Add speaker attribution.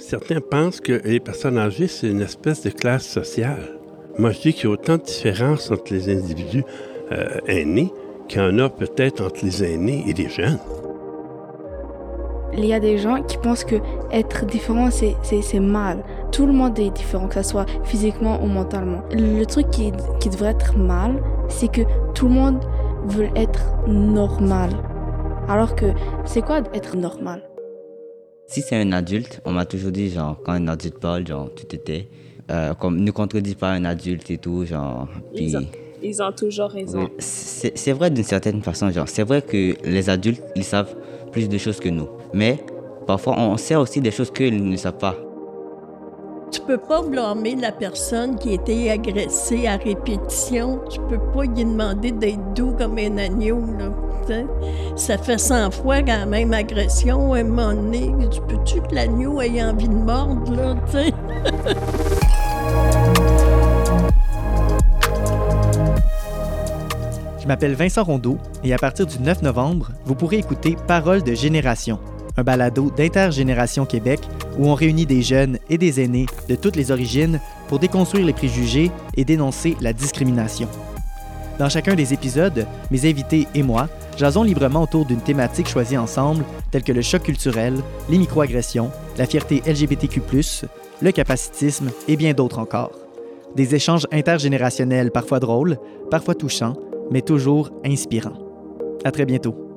Speaker 1: Certains pensent que les personnes âgées, c'est une espèce de classe sociale. Moi, je dis qu'il y a autant de différences entre les individus euh, aînés qu'il y en a peut-être entre les aînés et les jeunes.
Speaker 2: Il y a des gens qui pensent que être différent, c'est, mal. Tout le monde est différent, que ce soit physiquement ou mentalement. Le truc qui devrait être mal, c'est que tout le monde veut être normal. Alors que c'est quoi être normal?
Speaker 3: Si c'est un adulte, on m'a toujours dit, genre, quand un adulte parle, genre, tu t'étais. Euh, comme ne contredis pas un adulte et tout, genre.
Speaker 4: Puis... Ils, ont, toujours raison.
Speaker 3: C'est, c'est vrai d'une certaine façon, genre. C'est vrai que les adultes, ils savent plus de choses que nous. Mais parfois, on sait aussi des choses qu'ils ne savent pas.
Speaker 5: Tu peux pas blâmer la personne qui a été agressée à répétition. Tu peux pas lui demander d'être doux comme un agneau. Là, ça fait 100 fois la même agression. À un moment donné, tu peux-tu que l'agneau ait envie de mordre?
Speaker 6: Je m'appelle Vincent Rondeau et à partir du 9 novembre, vous pourrez écouter Parole de génération, un balado d'Intergénération Québec où on réunit des jeunes et des aînés de toutes les origines pour déconstruire les préjugés et dénoncer la discrimination. Dans chacun des épisodes, mes invités et moi jasons librement autour d'une thématique choisie ensemble, telle que le choc culturel, les microagressions, la fierté LGBTQ, le capacitisme et bien d'autres encore. Des échanges intergénérationnels parfois drôles, parfois touchants, mais toujours inspirants. À très bientôt.